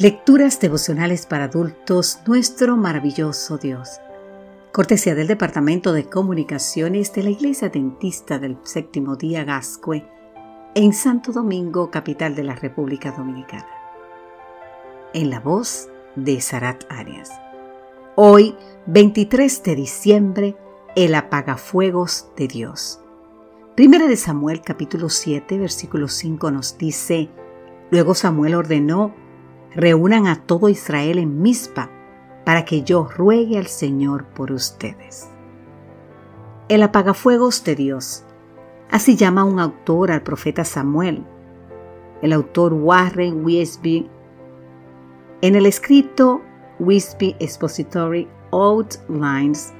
Lecturas devocionales para adultos, nuestro maravilloso Dios. Cortesía del Departamento de Comunicaciones de la Iglesia Dentista del Séptimo Día Gascue, en Santo Domingo, capital de la República Dominicana. En la voz de Sarat Arias. Hoy, 23 de diciembre, el apagafuegos de Dios. Primera de Samuel capítulo 7, versículo 5 nos dice, Luego Samuel ordenó reúnan a todo Israel en Mizpa para que yo ruegue al Señor por ustedes. El apagafuegos de Dios. Así llama un autor al profeta Samuel. El autor Warren Wisby en el escrito Wisby Expository Outlines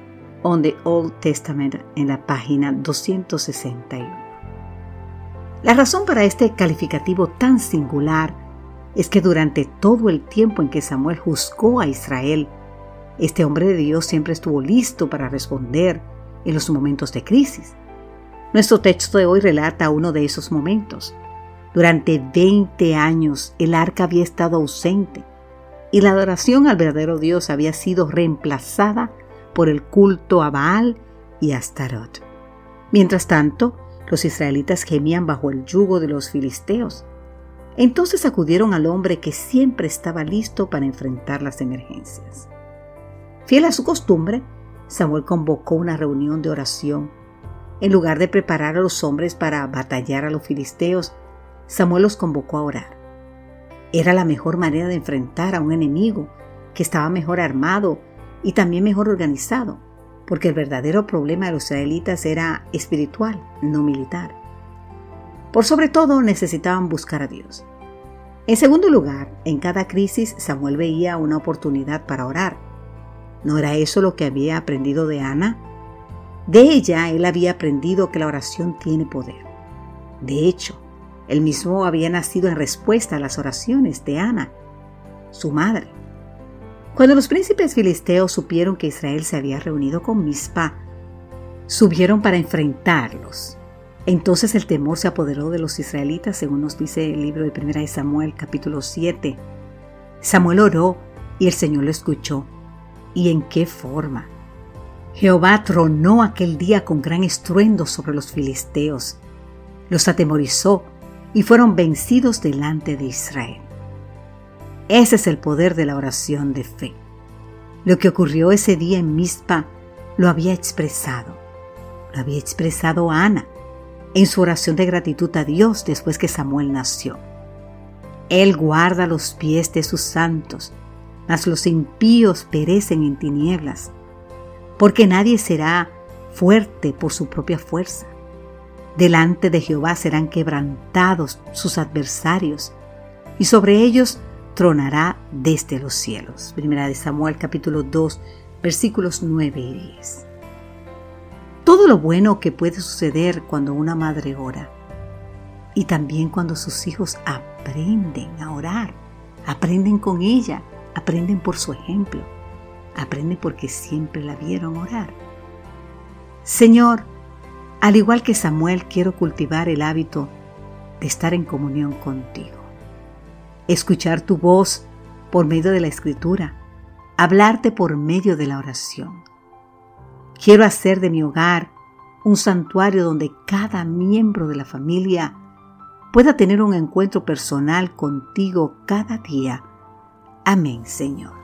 on the Old Testament en la página 261. La razón para este calificativo tan singular es que durante todo el tiempo en que Samuel juzgó a Israel, este hombre de Dios siempre estuvo listo para responder en los momentos de crisis. Nuestro texto de hoy relata uno de esos momentos. Durante 20 años el arca había estado ausente y la adoración al verdadero Dios había sido reemplazada por el culto a Baal y a. Mientras tanto, los israelitas gemían bajo el yugo de los filisteos entonces acudieron al hombre que siempre estaba listo para enfrentar las emergencias. Fiel a su costumbre, Samuel convocó una reunión de oración. En lugar de preparar a los hombres para batallar a los filisteos, Samuel los convocó a orar. Era la mejor manera de enfrentar a un enemigo que estaba mejor armado y también mejor organizado, porque el verdadero problema de los israelitas era espiritual, no militar. Por sobre todo necesitaban buscar a Dios. En segundo lugar, en cada crisis Samuel veía una oportunidad para orar. ¿No era eso lo que había aprendido de Ana? De ella él había aprendido que la oración tiene poder. De hecho, él mismo había nacido en respuesta a las oraciones de Ana, su madre. Cuando los príncipes filisteos supieron que Israel se había reunido con Mispa, subieron para enfrentarlos. Entonces el temor se apoderó de los israelitas, según nos dice el libro de Primera de Samuel, capítulo 7. Samuel oró y el Señor lo escuchó. ¿Y en qué forma? Jehová tronó aquel día con gran estruendo sobre los filisteos, los atemorizó y fueron vencidos delante de Israel. Ese es el poder de la oración de fe. Lo que ocurrió ese día en Mizpa lo había expresado. Lo había expresado Ana en su oración de gratitud a Dios después que Samuel nació. Él guarda los pies de sus santos, mas los impíos perecen en tinieblas, porque nadie será fuerte por su propia fuerza. Delante de Jehová serán quebrantados sus adversarios, y sobre ellos tronará desde los cielos. Primera de Samuel capítulo 2 versículos 9 y 10 todo lo bueno que puede suceder cuando una madre ora. Y también cuando sus hijos aprenden a orar, aprenden con ella, aprenden por su ejemplo, aprenden porque siempre la vieron orar. Señor, al igual que Samuel, quiero cultivar el hábito de estar en comunión contigo, escuchar tu voz por medio de la escritura, hablarte por medio de la oración Quiero hacer de mi hogar un santuario donde cada miembro de la familia pueda tener un encuentro personal contigo cada día. Amén, Señor.